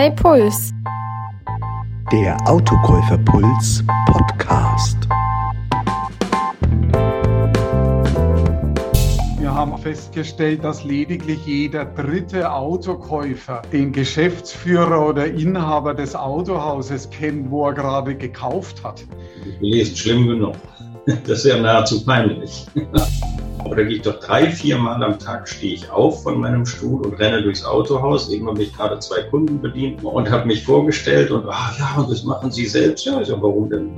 Hey Puls. Der Autokäuferpuls Podcast. Wir haben festgestellt, dass lediglich jeder dritte Autokäufer den Geschäftsführer oder Inhaber des Autohauses kennt, wo er gerade gekauft hat. Lese schlimm genug. Das ist ja nahezu peinlich. Aber da gehe ich doch drei, vier Mal am Tag stehe ich auf von meinem Stuhl und renne durchs Autohaus. Irgendwann habe ich gerade zwei Kunden bedient und habe mich vorgestellt und ah ja, das machen Sie selbst. Ja, ich sage, warum denn?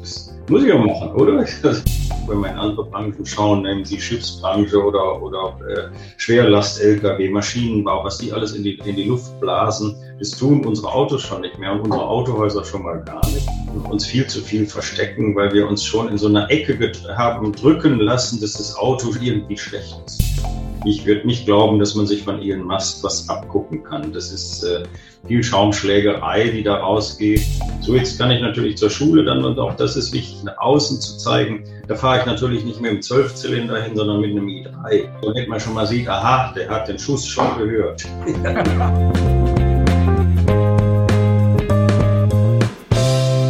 Das muss ich auch machen, oder? Wenn wir in andere Branchen schauen, nehmen Sie Schiffsbranche oder, oder äh, Schwerlast-Lkw, Maschinenbau, was die alles in die, in die Luft blasen. Das tun unsere Autos schon nicht mehr und unsere Autohäuser schon mal gar nicht. Und uns viel zu viel verstecken, weil wir uns schon in so einer Ecke haben drücken lassen, dass das Auto irgendwie schlecht ist. Ich würde nicht glauben, dass man sich von Elon Musk was abgucken kann. Das ist äh, viel Schaumschlägerei, die da rausgeht. So, jetzt kann ich natürlich zur Schule dann und auch das ist wichtig, nach außen zu zeigen. Da fahre ich natürlich nicht mit dem Zwölfzylinder hin, sondern mit einem i3. Damit man schon mal sieht, aha, der hat den Schuss schon gehört.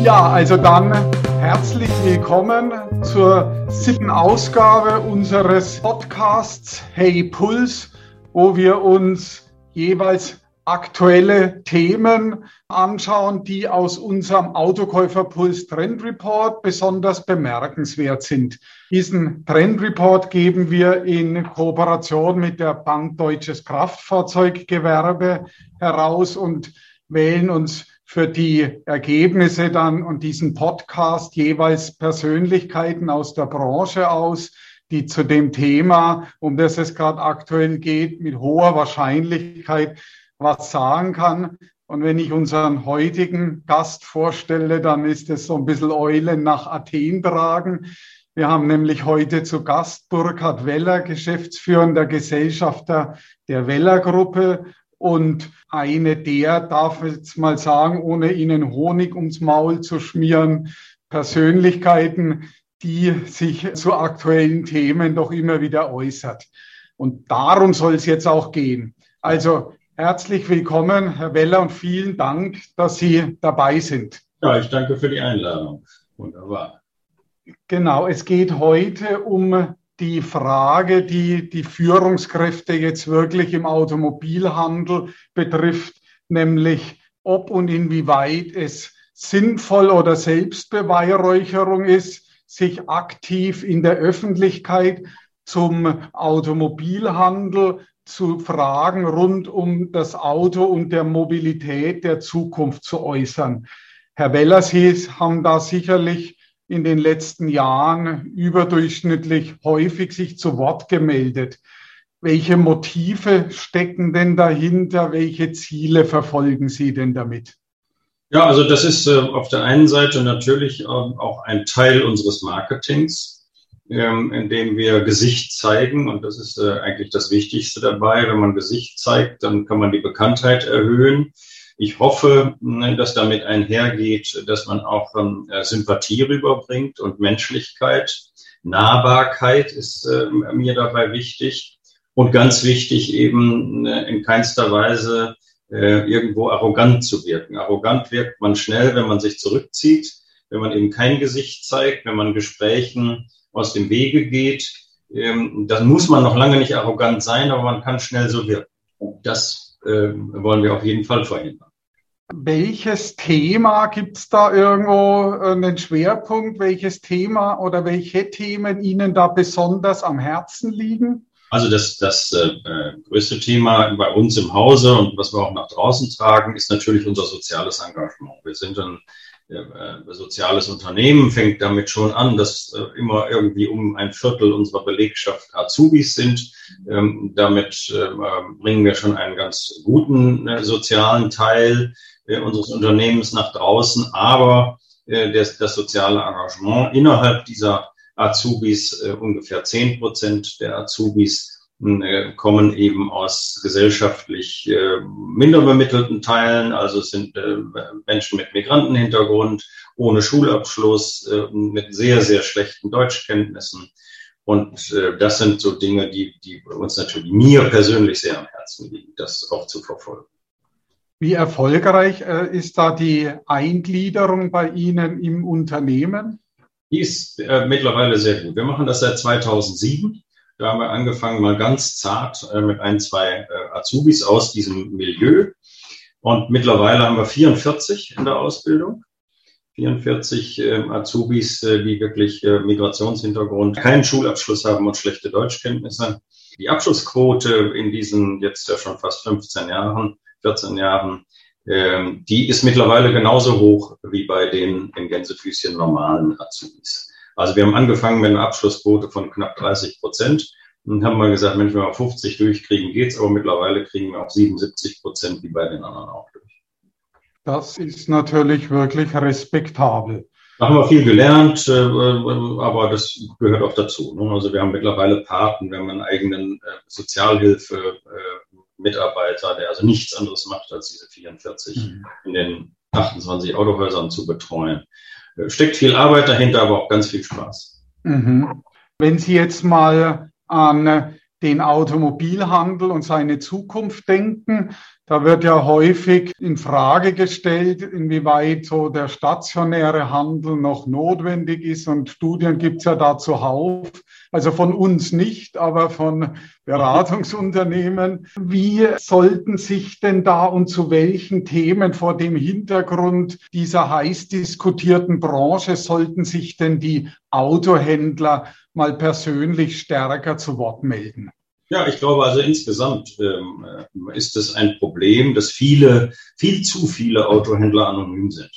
Ja, also dann herzlich willkommen zur siebten Ausgabe unseres Podcasts Hey Puls, wo wir uns jeweils aktuelle Themen anschauen, die aus unserem Autokäuferpuls Trend Report besonders bemerkenswert sind. Diesen Trend Report geben wir in Kooperation mit der Bank Deutsches Kraftfahrzeuggewerbe heraus und wählen uns für die Ergebnisse dann und diesen Podcast jeweils Persönlichkeiten aus der Branche aus, die zu dem Thema, um das es gerade aktuell geht, mit hoher Wahrscheinlichkeit was sagen kann. Und wenn ich unseren heutigen Gast vorstelle, dann ist es so ein bisschen Eulen nach Athen tragen. Wir haben nämlich heute zu Gast Burkhard Weller, geschäftsführender Gesellschafter der Weller Gruppe und eine der, darf ich jetzt mal sagen, ohne Ihnen Honig ums Maul zu schmieren, Persönlichkeiten, die sich zu aktuellen Themen doch immer wieder äußert. Und darum soll es jetzt auch gehen. Also herzlich willkommen, Herr Weller, und vielen Dank, dass Sie dabei sind. Ja, ich danke für die Einladung. Wunderbar. Genau, es geht heute um die Frage, die die Führungskräfte jetzt wirklich im Automobilhandel betrifft, nämlich ob und inwieweit es sinnvoll oder Selbstbeweihräucherung ist, sich aktiv in der Öffentlichkeit zum Automobilhandel zu Fragen rund um das Auto und der Mobilität der Zukunft zu äußern. Herr Weller, Sie haben da sicherlich in den letzten Jahren überdurchschnittlich häufig sich zu Wort gemeldet. Welche Motive stecken denn dahinter? Welche Ziele verfolgen Sie denn damit? Ja, also das ist äh, auf der einen Seite natürlich äh, auch ein Teil unseres Marketings, ähm, in dem wir Gesicht zeigen. Und das ist äh, eigentlich das Wichtigste dabei. Wenn man Gesicht zeigt, dann kann man die Bekanntheit erhöhen. Ich hoffe, ne, dass damit einhergeht, dass man auch ähm, äh, Sympathie rüberbringt und Menschlichkeit. Nahbarkeit ist äh, mir dabei wichtig. Und ganz wichtig eben ne, in keinster Weise äh, irgendwo arrogant zu wirken. Arrogant wirkt man schnell, wenn man sich zurückzieht, wenn man eben kein Gesicht zeigt, wenn man Gesprächen aus dem Wege geht. Ähm, dann muss man noch lange nicht arrogant sein, aber man kann schnell so wirken. Das wollen wir auf jeden Fall verhindern. Welches Thema gibt es da irgendwo äh, einen Schwerpunkt? Welches Thema oder welche Themen Ihnen da besonders am Herzen liegen? Also das, das äh, äh, größte Thema bei uns im Hause und was wir auch nach draußen tragen, ist natürlich unser soziales Engagement. Wir sind ein äh, soziales Unternehmen, fängt damit schon an, dass äh, immer irgendwie um ein Viertel unserer Belegschaft Azubis sind. Ähm, damit äh, bringen wir schon einen ganz guten äh, sozialen Teil äh, unseres Unternehmens nach draußen, aber äh, das, das soziale Engagement innerhalb dieser Azubis, äh, ungefähr zehn Prozent der Azubis kommen eben aus gesellschaftlich minder bemittelten Teilen, also es sind Menschen mit Migrantenhintergrund, ohne Schulabschluss, mit sehr, sehr schlechten Deutschkenntnissen. Und das sind so Dinge, die, die uns natürlich mir persönlich sehr am Herzen liegen, das auch zu verfolgen. Wie erfolgreich äh, ist da die Eingliederung bei Ihnen im Unternehmen? Die ist äh, mittlerweile sehr gut. Wir machen das seit 2007. Da haben wir angefangen, mal ganz zart äh, mit ein, zwei äh, Azubis aus diesem Milieu. Und mittlerweile haben wir 44 in der Ausbildung. 44 äh, Azubis, äh, die wirklich äh, Migrationshintergrund, keinen Schulabschluss haben und schlechte Deutschkenntnisse. Die Abschlussquote in diesen jetzt ja schon fast 15 Jahren, 14 Jahren, ähm, die ist mittlerweile genauso hoch wie bei den in Gänsefüßchen normalen Azubis. Also wir haben angefangen mit einer Abschlussquote von knapp 30 Prozent und haben mal gesagt, Mensch, wenn wir 50 durchkriegen, geht's, aber mittlerweile kriegen wir auch 77 Prozent wie bei den anderen auch durch. Das ist natürlich wirklich respektabel. Da haben wir viel gelernt, äh, äh, aber das gehört auch dazu. Ne? Also wir haben mittlerweile Paten, wir haben einen eigenen äh, Sozialhilfe-Mitarbeiter, der also nichts anderes macht, als diese 44 mhm. in den 28 Autohäusern zu betreuen. Steckt viel Arbeit dahinter, aber auch ganz viel Spaß. Mhm. Wenn Sie jetzt mal an den Automobilhandel und seine Zukunft denken, da wird ja häufig in Frage gestellt, inwieweit so der stationäre Handel noch notwendig ist. Und Studien gibt's ja da zuhauf. Also von uns nicht, aber von Beratungsunternehmen. Wie sollten sich denn da und zu welchen Themen vor dem Hintergrund dieser heiß diskutierten Branche sollten sich denn die Autohändler mal persönlich stärker zu Wort melden? Ja, ich glaube also insgesamt ähm, äh, ist es ein Problem, dass viele, viel zu viele Autohändler anonym sind,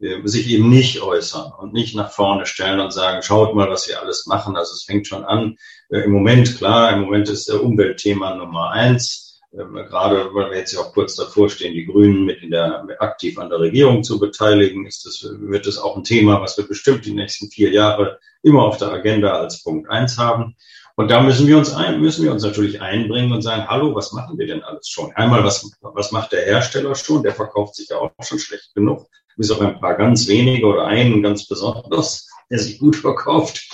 äh, sich eben nicht äußern und nicht nach vorne stellen und sagen, schaut mal, was wir alles machen. Also es fängt schon an. Äh, Im Moment, klar, im Moment ist der Umweltthema Nummer eins. Ähm, gerade weil wir jetzt ja auch kurz davor stehen, die Grünen mit in der, aktiv an der Regierung zu beteiligen, ist das, wird es auch ein Thema, was wir bestimmt die nächsten vier Jahre immer auf der Agenda als Punkt eins haben. Und da müssen wir uns ein, müssen wir uns natürlich einbringen und sagen, hallo, was machen wir denn alles schon? Einmal, was, was macht der Hersteller schon? Der verkauft sich ja auch schon schlecht genug. Bis auf ein paar ganz wenige oder einen ganz besonders, der sich gut verkauft.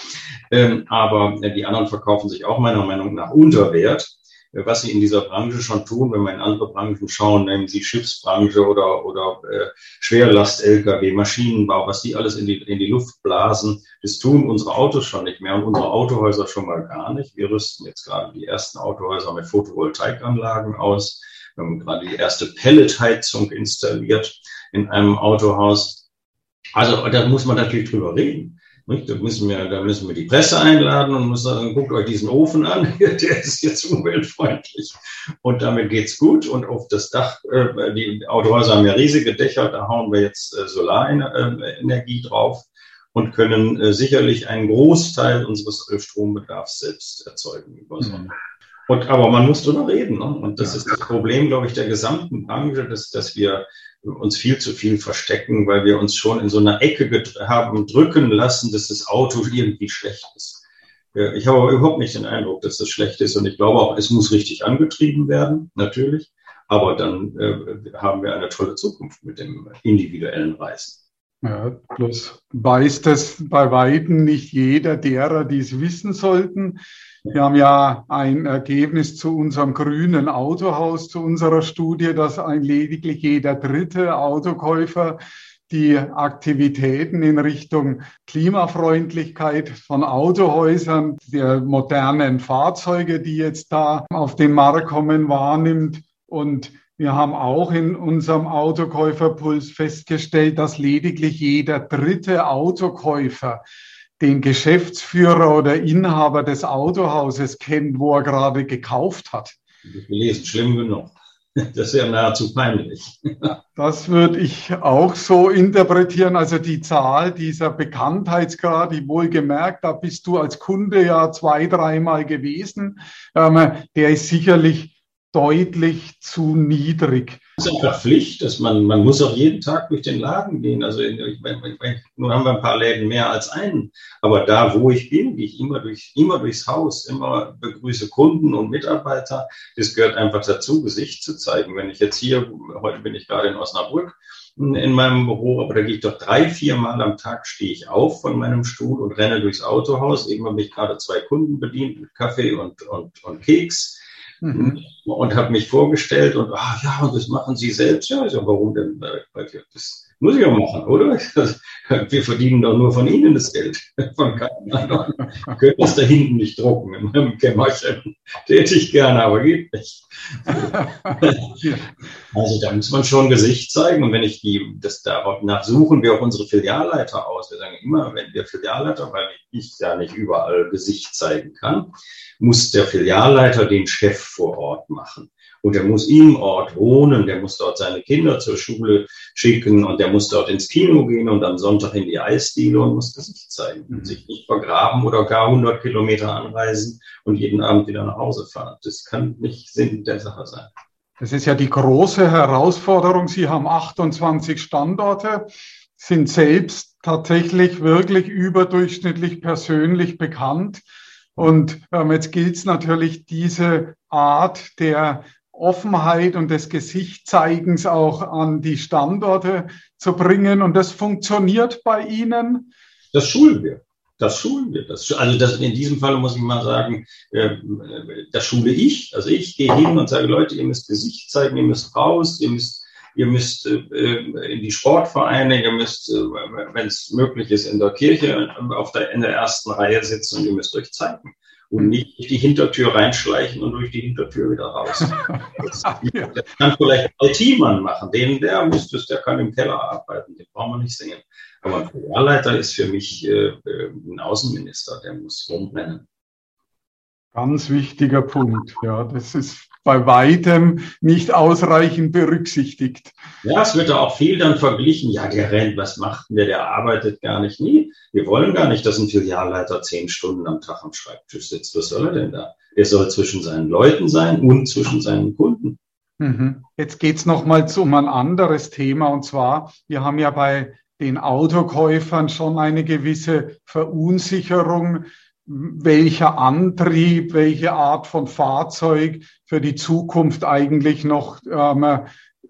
Ähm, aber die anderen verkaufen sich auch meiner Meinung nach unter Wert was sie in dieser Branche schon tun, wenn wir in andere Branchen schauen, nehmen Sie Schiffsbranche oder, oder äh, Schwerlast-Lkw, Maschinenbau, was die alles in die, in die Luft blasen, das tun unsere Autos schon nicht mehr und unsere Autohäuser schon mal gar nicht. Wir rüsten jetzt gerade die ersten Autohäuser mit Photovoltaikanlagen aus. Wir haben gerade die erste Pelletheizung installiert in einem Autohaus. Also da muss man natürlich drüber reden. Da müssen, wir, da müssen wir die Presse einladen und müssen sagen, guckt euch diesen Ofen an, der ist jetzt umweltfreundlich. Und damit geht's gut. Und auf das Dach, äh, die Autohäuser haben ja riesige Dächer, da hauen wir jetzt äh, Solarenergie drauf und können äh, sicherlich einen Großteil unseres Strombedarfs selbst erzeugen über Sonne. Mhm. Und, aber man muss drüber reden. Ne? Und das ja. ist das Problem, glaube ich, der gesamten Branche, dass, dass wir uns viel zu viel verstecken, weil wir uns schon in so einer Ecke haben drücken lassen, dass das Auto irgendwie schlecht ist. Ich habe aber überhaupt nicht den Eindruck, dass das schlecht ist und ich glaube auch, es muss richtig angetrieben werden, natürlich. Aber dann äh, haben wir eine tolle Zukunft mit dem individuellen Reisen. Ja, bloß weiß das bei Weitem nicht jeder derer, die es wissen sollten. Wir haben ja ein Ergebnis zu unserem grünen Autohaus, zu unserer Studie, dass ein lediglich jeder dritte Autokäufer die Aktivitäten in Richtung Klimafreundlichkeit von Autohäusern, der modernen Fahrzeuge, die jetzt da auf den Markt kommen, wahrnimmt. Und wir haben auch in unserem Autokäuferpuls festgestellt, dass lediglich jeder dritte Autokäufer den Geschäftsführer oder Inhaber des Autohauses kennt, wo er gerade gekauft hat. Das gelesen, schlimm genug. Das ist ja nahezu peinlich. Das würde ich auch so interpretieren. Also die Zahl dieser Bekanntheitsgrad, die wohlgemerkt, da bist du als Kunde ja zwei, dreimal gewesen, ähm, der ist sicherlich deutlich zu niedrig. Es ist einfach Pflicht, dass man, man muss auch jeden Tag durch den Laden gehen. Also ich, ich, nur haben wir ein paar Läden mehr als einen. Aber da, wo ich bin, gehe ich immer, durch, immer durchs Haus, immer begrüße Kunden und Mitarbeiter. Das gehört einfach dazu, Gesicht zu zeigen. Wenn ich jetzt hier, heute bin ich gerade in Osnabrück, in meinem Büro, aber da gehe ich doch drei, vier Mal am Tag stehe ich auf von meinem Stuhl und renne durchs Autohaus. Eben habe ich gerade zwei Kunden bedient mit Kaffee und, und, und Keks mhm. und habe mich vorgestellt und ah ja, und das machen Sie selbst. Ja, ich sag, warum denn? Das muss ich auch machen, oder? Wir verdienen doch nur von Ihnen das Geld. Von keinem anderen. Können das da hinten nicht drucken in meinem Kämmerchen. Täte ich gerne, aber geht nicht. Also da muss man schon Gesicht zeigen. Und wenn ich die, das danach suchen wir auch unsere Filialleiter aus. Wir sagen immer, wenn wir Filialleiter, weil ich ja nicht überall Gesicht zeigen kann, muss der Filialleiter den Chef vor Ort machen. Und der muss im Ort wohnen, der muss dort seine Kinder zur Schule schicken und der muss dort ins Kino gehen und am Sonntag in die Eisdiele und muss Gesicht zeigen und sich nicht vergraben oder gar 100 Kilometer anreisen und jeden Abend wieder nach Hause fahren. Das kann nicht Sinn der Sache sein. Das ist ja die große Herausforderung. Sie haben 28 Standorte, sind selbst tatsächlich wirklich überdurchschnittlich persönlich bekannt. Und ähm, jetzt gilt es natürlich, diese Art der Offenheit und des Gesichtzeigens auch an die Standorte zu bringen. Und das funktioniert bei Ihnen? Das schulen wir. Das schulen wir. Das, also das, in diesem Fall muss ich mal sagen, äh, das schule ich. Also ich gehe hin und sage, Leute, ihr müsst Gesicht zeigen, ihr müsst raus, ihr müsst, ihr müsst äh, in die Sportvereine, ihr müsst, äh, wenn es möglich ist, in der Kirche auf der, in der ersten Reihe sitzen und ihr müsst euch zeigen und nicht durch die Hintertür reinschleichen und durch die Hintertür wieder raus. Das, das kann vielleicht ein IT-Mann machen. Den, der muss das, der kann im Keller arbeiten, den brauchen wir nicht singen. Aber ein Filialleiter ist für mich äh, äh, ein Außenminister, der muss rumrennen. Ganz wichtiger Punkt. Ja, das ist bei weitem nicht ausreichend berücksichtigt. Ja, es wird da auch viel dann verglichen. Ja, der rennt, was macht denn der? Der arbeitet gar nicht. Nie. Wir wollen gar nicht, dass ein Filialleiter zehn Stunden am Tag am Schreibtisch sitzt. Was soll er denn da? Er soll zwischen seinen Leuten sein und zwischen seinen Kunden. Mhm. Jetzt geht's noch mal um ein anderes Thema. Und zwar, wir haben ja bei den Autokäufern schon eine gewisse Verunsicherung welcher Antrieb, welche Art von Fahrzeug für die Zukunft eigentlich noch ähm,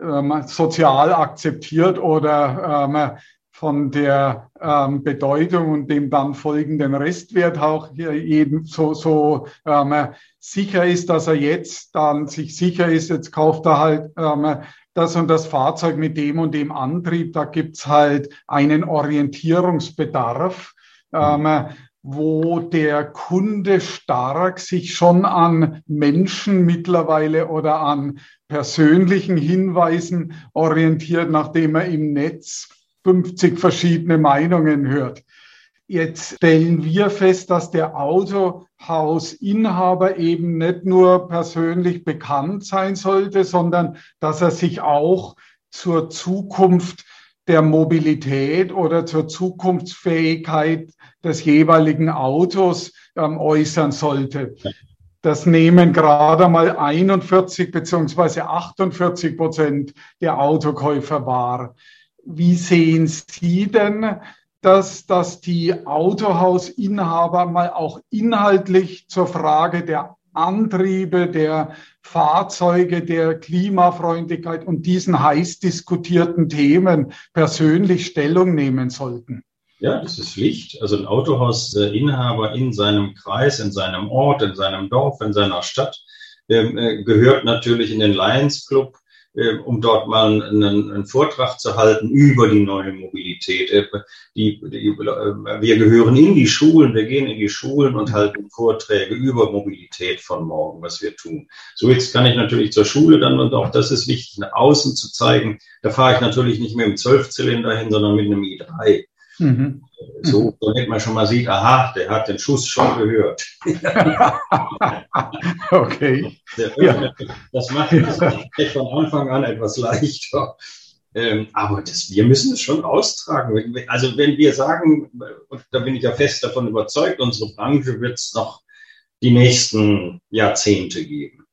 ähm, sozial akzeptiert oder ähm, von der ähm, Bedeutung und dem dann folgenden Restwert auch jeden so, so ähm, sicher ist, dass er jetzt dann sich sicher ist, jetzt kauft er halt ähm, das und das Fahrzeug mit dem und dem Antrieb. Da gibt's halt einen Orientierungsbedarf. Ähm, wo der Kunde stark sich schon an Menschen mittlerweile oder an persönlichen Hinweisen orientiert, nachdem er im Netz 50 verschiedene Meinungen hört. Jetzt stellen wir fest, dass der Autohausinhaber eben nicht nur persönlich bekannt sein sollte, sondern dass er sich auch zur Zukunft der Mobilität oder zur Zukunftsfähigkeit des jeweiligen Autos ähm, äußern sollte. Das nehmen gerade mal 41 beziehungsweise 48 Prozent der Autokäufer wahr. Wie sehen Sie denn, dass, dass die Autohausinhaber mal auch inhaltlich zur Frage der Antriebe, der Fahrzeuge, der Klimafreundlichkeit und diesen heiß diskutierten Themen persönlich Stellung nehmen sollten? Ja, das ist Pflicht. Also ein Autohausinhaber in seinem Kreis, in seinem Ort, in seinem Dorf, in seiner Stadt ähm, äh, gehört natürlich in den Lions Club um dort mal einen, einen, Vortrag zu halten über die neue Mobilität. Äh, die, die, äh, wir gehören in die Schulen, wir gehen in die Schulen und halten Vorträge über Mobilität von morgen, was wir tun. So jetzt kann ich natürlich zur Schule dann und auch das ist wichtig, nach außen zu zeigen. Da fahre ich natürlich nicht mit einem Zwölfzylinder hin, sondern mit einem i3. Mhm. So, damit man schon mal sieht, aha, der hat den Schuss schon gehört. okay. Ja. Das macht es von Anfang an etwas leichter. Ähm, aber das, wir müssen es schon austragen. Also wenn wir sagen, und da bin ich ja fest davon überzeugt, unsere Branche wird es noch die nächsten Jahrzehnte geben.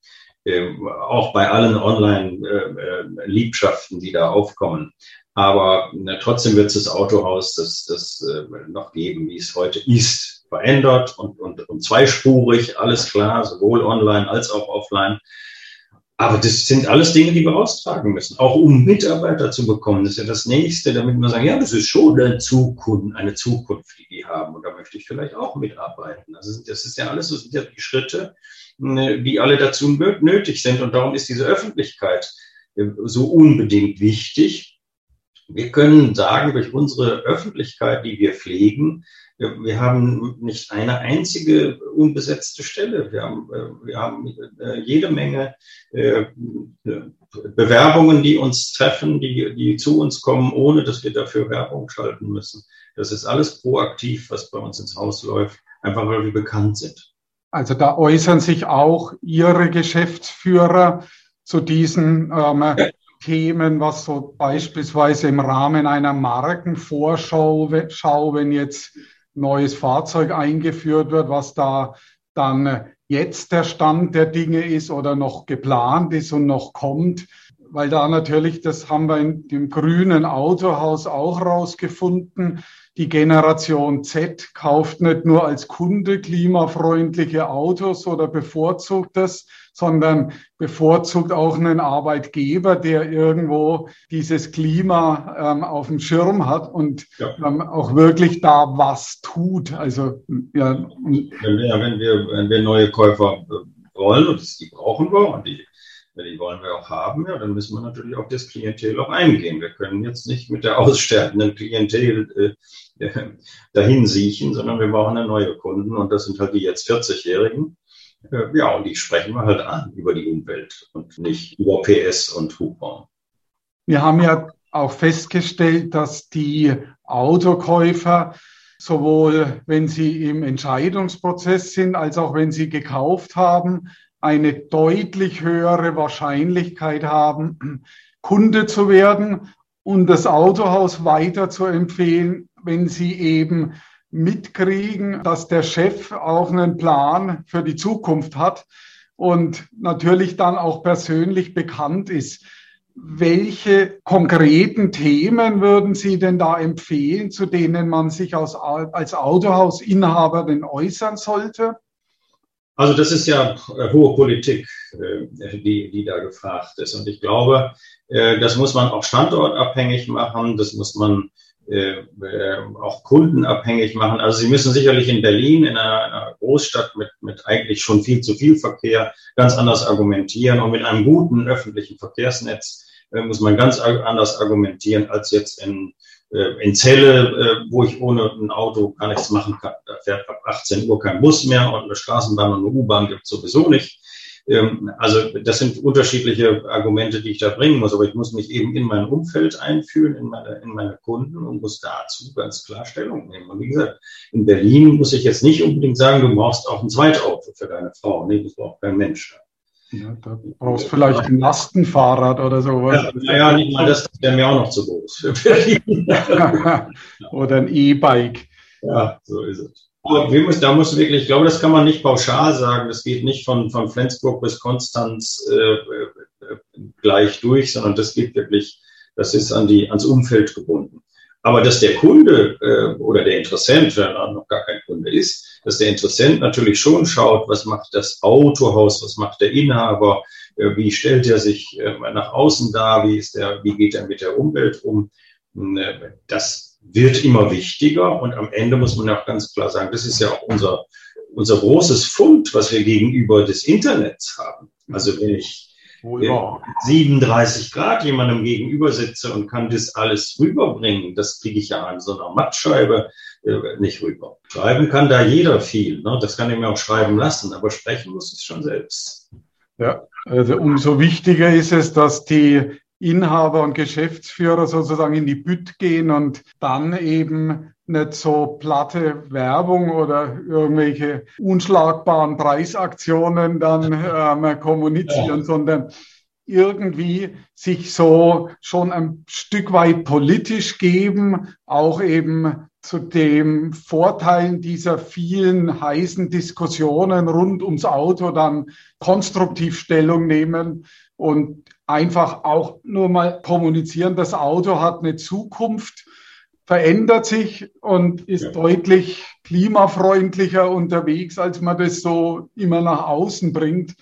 Ähm, auch bei allen Online-Liebschaften, äh, äh, die da aufkommen. Aber na, trotzdem wird das Autohaus das, das äh, noch geben, wie es heute ist. Verändert und, und, und zweispurig, alles klar, sowohl online als auch offline. Aber das sind alles Dinge, die wir austragen müssen, auch um Mitarbeiter zu bekommen. Das ist ja das Nächste, damit wir sagen, ja, das ist schon eine Zukunft, eine Zukunft, die die haben. Und da möchte ich vielleicht auch mitarbeiten. Also das ist ja alles, das sind ja die Schritte, äh, die alle dazu nötig sind. Und darum ist diese Öffentlichkeit äh, so unbedingt wichtig. Wir können sagen, durch unsere Öffentlichkeit, die wir pflegen, wir haben nicht eine einzige unbesetzte Stelle. Wir haben, äh, wir haben äh, jede Menge äh, Bewerbungen, die uns treffen, die, die zu uns kommen, ohne dass wir dafür Werbung schalten müssen. Das ist alles proaktiv, was bei uns ins Haus läuft, einfach weil wir bekannt sind. Also da äußern sich auch Ihre Geschäftsführer zu diesen ähm, ja. Themen, was so beispielsweise im Rahmen einer Markenvorschau, Schau, wenn jetzt neues Fahrzeug eingeführt wird, was da dann jetzt der Stand der Dinge ist oder noch geplant ist und noch kommt. Weil da natürlich, das haben wir in dem grünen Autohaus auch rausgefunden, die Generation Z kauft nicht nur als Kunde klimafreundliche Autos oder bevorzugt das, sondern bevorzugt auch einen Arbeitgeber, der irgendwo dieses Klima ähm, auf dem Schirm hat und ja. ähm, auch wirklich da was tut. Also ja. Wenn wir, wenn wir, wenn wir neue Käufer äh, wollen und die brauchen wir und die die wollen wir auch haben, ja, dann müssen wir natürlich auf das Klientel auch eingehen. Wir können jetzt nicht mit der aussterbenden Klientel äh, dahin siechen, sondern wir brauchen eine neue Kunden und das sind halt die jetzt 40-Jährigen, äh, ja, und die sprechen wir halt an über die Umwelt und nicht über PS und Hubraum. Wir haben ja auch festgestellt, dass die Autokäufer sowohl wenn sie im Entscheidungsprozess sind, als auch wenn sie gekauft haben, eine deutlich höhere Wahrscheinlichkeit haben, Kunde zu werden und das Autohaus weiter zu empfehlen, wenn sie eben mitkriegen, dass der Chef auch einen Plan für die Zukunft hat und natürlich dann auch persönlich bekannt ist. Welche konkreten Themen würden Sie denn da empfehlen, zu denen man sich als, Autohausinhaber denn äußern sollte? Also das ist ja äh, hohe Politik, äh, die, die da gefragt ist. Und ich glaube, äh, das muss man auch standortabhängig machen, das muss man auch kundenabhängig machen. Also Sie müssen sicherlich in Berlin, in einer, Großstadt mit, mit eigentlich schon viel zu viel Verkehr, ganz anders argumentieren. Und mit einem guten öffentlichen Verkehrsnetz muss man ganz anders argumentieren als jetzt in, in Celle, äh, wo ich ohne ein Auto gar nichts machen kann. Da fährt ab 18 Uhr kein Bus mehr und eine Straßenbahn und eine U-Bahn gibt es sowieso nicht. Ähm, also das sind unterschiedliche Argumente, die ich da bringen muss, aber ich muss mich eben in mein Umfeld einfühlen, in meine, in meine Kunden und muss dazu ganz klar Stellung nehmen. Und wie gesagt, in Berlin muss ich jetzt nicht unbedingt sagen, du brauchst auch ein Zweitauto für deine Frau. Nee, das braucht kein Mensch. Ja, da brauchst du vielleicht ein Lastenfahrrad oder sowas. Ja, naja, nicht mal das wäre mir auch noch zu groß für Berlin. oder ein E-Bike. Ja, so ist es. Wir müssen, da muss wirklich, ich glaube, das kann man nicht pauschal sagen. Das geht nicht von, von Flensburg bis Konstanz äh, äh, gleich durch, sondern das geht wirklich, das ist an die, ans Umfeld gebunden. Aber dass der Kunde äh, oder der Interessent, wenn er noch gar kein Kunde ist, dass der Interessent natürlich schon schaut, was macht das Autohaus, was macht der Inhaber, äh, wie stellt er sich äh, nach außen dar, wie, ist der, wie geht er mit der Umwelt um. Äh, das wird immer wichtiger und am Ende muss man auch ganz klar sagen, das ist ja auch unser, unser großes Fund, was wir gegenüber des Internets haben. Also wenn ich oh ja. 37 Grad jemandem gegenüber sitze und kann das alles rüberbringen, das kriege ich ja an so einer Mattscheibe äh, nicht rüber. Schreiben kann da jeder viel, ne? das kann ich mir auch schreiben lassen, aber sprechen muss es schon selbst. Ja, also umso wichtiger ist es, dass die Inhaber und Geschäftsführer sozusagen in die Bütt gehen und dann eben nicht so platte Werbung oder irgendwelche unschlagbaren Preisaktionen dann ähm, kommunizieren, ja. sondern irgendwie sich so schon ein Stück weit politisch geben, auch eben zu den Vorteilen dieser vielen heißen Diskussionen rund ums Auto dann konstruktiv Stellung nehmen und einfach auch nur mal kommunizieren, das Auto hat eine Zukunft, verändert sich und ist ja. deutlich klimafreundlicher unterwegs, als man das so immer nach außen bringt.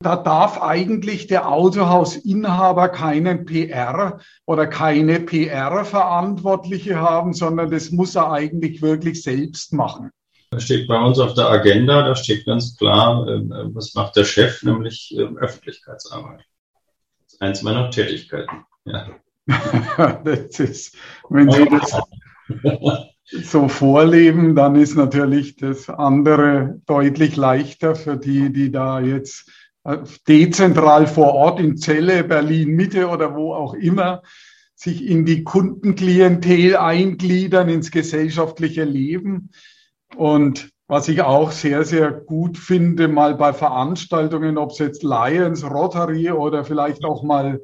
Da darf eigentlich der Autohausinhaber keinen PR oder keine PR-Verantwortliche haben, sondern das muss er eigentlich wirklich selbst machen. Das steht bei uns auf der Agenda, da steht ganz klar, ähm, was macht der Chef, nämlich ähm, Öffentlichkeitsarbeit. Das ist eins meiner Tätigkeiten. Ja. das ist, wenn Sie das so vorleben, dann ist natürlich das andere deutlich leichter für die, die da jetzt äh, dezentral vor Ort in Celle, Berlin Mitte oder wo auch immer sich in die Kundenklientel eingliedern, ins gesellschaftliche Leben. Und was ich auch sehr, sehr gut finde, mal bei Veranstaltungen, ob es jetzt Lions, Rotary oder vielleicht auch mal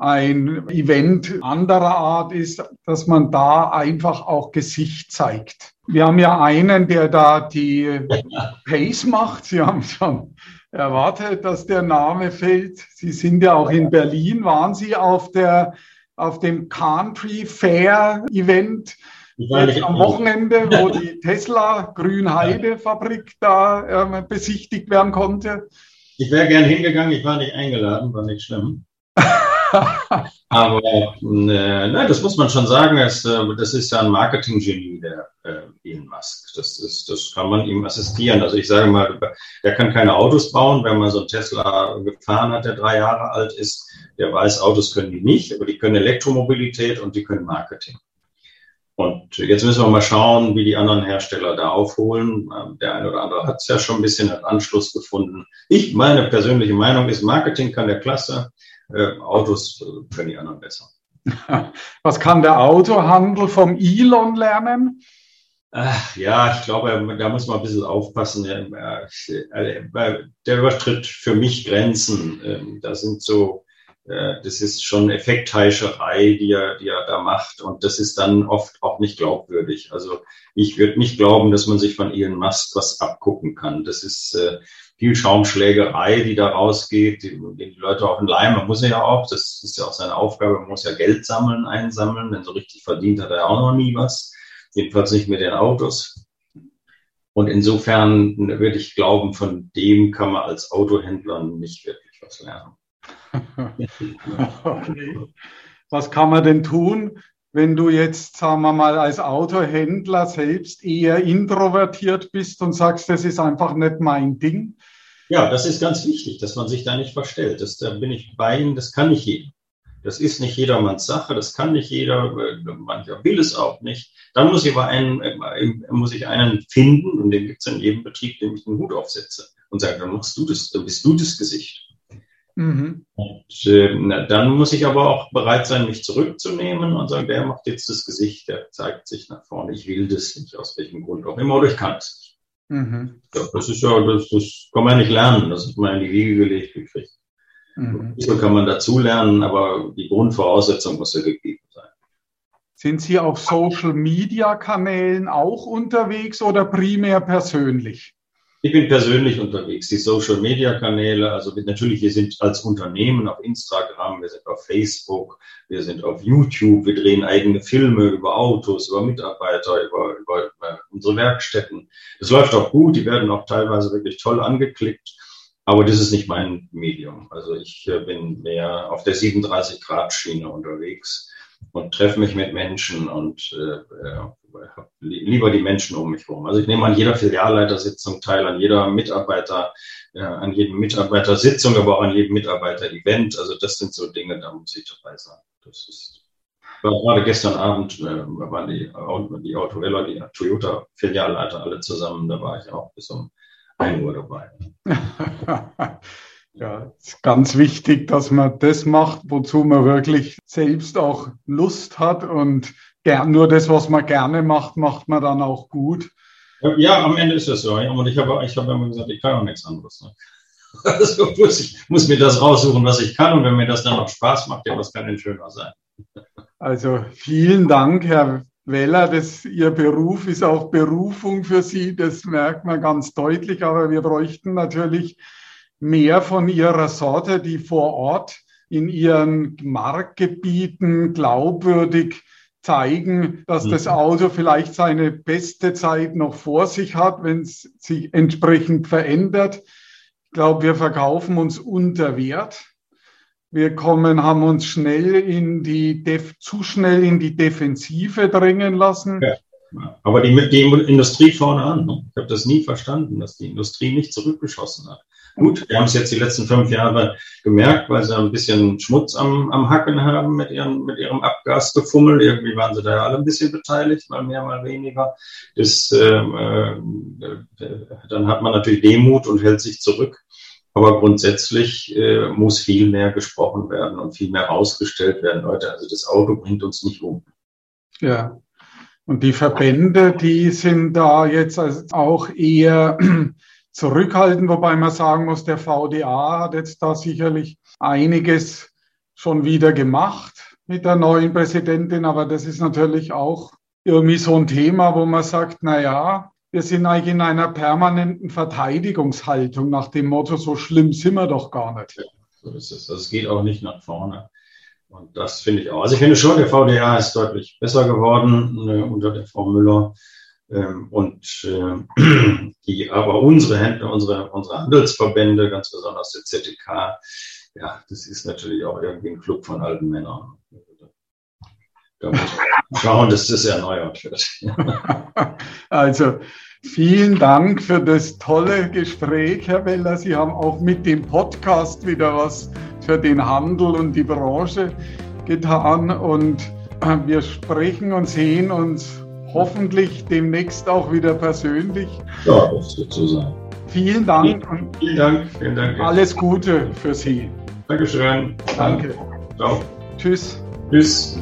ein Event anderer Art ist, dass man da einfach auch Gesicht zeigt. Wir haben ja einen, der da die Pace macht. Sie haben schon erwartet, dass der Name fällt. Sie sind ja auch in Berlin. Waren Sie auf der, auf dem Country Fair Event? Jetzt am Wochenende, wo die Tesla Grünheide Fabrik da äh, besichtigt werden konnte. Ich wäre gern hingegangen, ich war nicht eingeladen, war nicht schlimm. Aber äh, nein, das muss man schon sagen, das, äh, das ist ja ein Marketinggenie, der äh, Elon Musk. Das, ist, das kann man ihm assistieren. Also ich sage mal, der kann keine Autos bauen. Wenn man so einen Tesla gefahren hat, der drei Jahre alt ist, der weiß, Autos können die nicht, aber die können Elektromobilität und die können Marketing. Und jetzt müssen wir mal schauen, wie die anderen Hersteller da aufholen. Ähm, der eine oder andere hat es ja schon ein bisschen als Anschluss gefunden. Ich, meine persönliche Meinung ist, Marketing kann der klasse äh, Autos äh, können die anderen besser. Was kann der Autohandel vom Elon lernen? Ach, ja, ich glaube, da muss man ein bisschen aufpassen. Der übertritt für mich Grenzen. Ähm, da sind so, äh, das ist schon Effektheischerei, die er, die er da macht. Und das ist dann oft auch nicht glaubwürdig. Also ich würde nicht glauben, dass man sich von Elon Musk was abgucken kann. Das ist, viel Schaumschlägerei, die da rausgeht, die, die Leute auch in Leim, man muss ja auch, das ist ja auch seine Aufgabe, man muss ja Geld sammeln, einsammeln, denn so richtig verdient hat er auch noch nie was, jedenfalls nicht mit den Autos. Und insofern würde ich glauben, von dem kann man als Autohändler nicht wirklich was lernen. okay. Was kann man denn tun, wenn du jetzt, sagen wir mal, als Autohändler selbst eher introvertiert bist und sagst, das ist einfach nicht mein Ding? Ja, das ist ganz wichtig, dass man sich da nicht verstellt. Das, da bin ich bei Ihnen, das kann nicht jeder. Das ist nicht jedermanns Sache, das kann nicht jeder, mancher will es auch nicht. Dann muss ich aber einen, muss ich einen finden, und den gibt es in jedem Betrieb, dem ich den Hut aufsetze und sage, dann machst du das, dann bist du das Gesicht. Mhm. Und, äh, dann muss ich aber auch bereit sein, mich zurückzunehmen und sagen, der macht jetzt das Gesicht, der zeigt sich nach vorne. Ich will das nicht, aus welchem Grund auch immer, oder ich kann es nicht. Mhm. Ja, das ist ja, das, das kann man nicht lernen. Das hat man in die Wiege gelegt gekriegt. Mhm. So kann man dazu lernen, aber die Grundvoraussetzung muss ja gegeben sein. Sind Sie auf Social Media Kanälen auch unterwegs oder primär persönlich? Ich bin persönlich unterwegs. Die Social Media Kanäle, also natürlich, wir sind als Unternehmen auf Instagram, wir sind auf Facebook, wir sind auf YouTube, wir drehen eigene Filme über Autos, über Mitarbeiter, über, über, über unsere Werkstätten. Das läuft auch gut, die werden auch teilweise wirklich toll angeklickt. Aber das ist nicht mein Medium. Also ich äh, bin mehr auf der 37 Grad Schiene unterwegs und treffe mich mit Menschen und äh, habe lieber die Menschen um mich herum. Also ich nehme an jeder Filialleitersitzung teil, an jeder Mitarbeiter, äh, an jedem Mitarbeitersitzung, aber auch an jedem Mitarbeiter-Event. Also das sind so Dinge, da muss ich dabei sein. Das ist war gerade gestern Abend äh, waren die, die Autoweller, die Toyota-Filialleiter alle zusammen, da war ich auch bis um 1 Uhr dabei. Ja, es ist ganz wichtig, dass man das macht, wozu man wirklich selbst auch Lust hat und nur das, was man gerne macht, macht man dann auch gut. Ja, am Ende ist das so. Und ich habe ich hab immer gesagt, ich kann auch nichts anderes. Ne? Also muss ich muss mir das raussuchen, was ich kann. Und wenn mir das dann auch Spaß macht, ja, was kann denn schöner sein? Also vielen Dank, Herr Weller. Das, Ihr Beruf ist auch Berufung für Sie. Das merkt man ganz deutlich. Aber wir bräuchten natürlich mehr von Ihrer Sorte, die vor Ort in Ihren Marktgebieten glaubwürdig zeigen, dass das mhm. Auto vielleicht seine beste Zeit noch vor sich hat, wenn es sich entsprechend verändert. Ich glaube, wir verkaufen uns unter Wert. Wir kommen, haben uns schnell in die, Def zu schnell in die Defensive drängen lassen. Ja. Aber die, die Industrie vorne an. Ne? Ich habe das nie verstanden, dass die Industrie nicht zurückgeschossen hat. Gut, wir haben es jetzt die letzten fünf Jahre gemerkt, weil sie ein bisschen Schmutz am, am Hacken haben mit, ihren, mit ihrem Abgasgefummel. Irgendwie waren sie da alle ein bisschen beteiligt, mal mehr, mal weniger. Das, ähm, äh, dann hat man natürlich Demut und hält sich zurück. Aber grundsätzlich äh, muss viel mehr gesprochen werden und viel mehr ausgestellt werden, Leute. Also das Auto bringt uns nicht um. Ja, und die Verbände, die sind da jetzt auch eher zurückhaltend, wobei man sagen muss, der VDA hat jetzt da sicherlich einiges schon wieder gemacht mit der neuen Präsidentin, aber das ist natürlich auch irgendwie so ein Thema, wo man sagt, na ja, wir sind eigentlich in einer permanenten Verteidigungshaltung nach dem Motto, so schlimm sind wir doch gar nicht. Ja, so ist es. Also es geht auch nicht nach vorne. Und das finde ich auch. Also ich finde schon, der VDA ist deutlich besser geworden äh, unter der Frau Müller. Ähm, und äh, die, aber unsere Händler, unsere, unsere Handelsverbände, ganz besonders der ZDK, ja, das ist natürlich auch irgendwie ein Club von alten Männern. Da muss man schauen, dass das erneuert wird. also vielen Dank für das tolle Gespräch, Herr Weller. Sie haben auch mit dem Podcast wieder was für den Handel und die Branche getan. Und äh, wir sprechen und sehen uns hoffentlich demnächst auch wieder persönlich. Ja, das wird so sein. Vielen Dank und vielen Dank, vielen Dank. Alles Gute für Sie. Dankeschön. Danke. Ciao. Tschüss. Tschüss.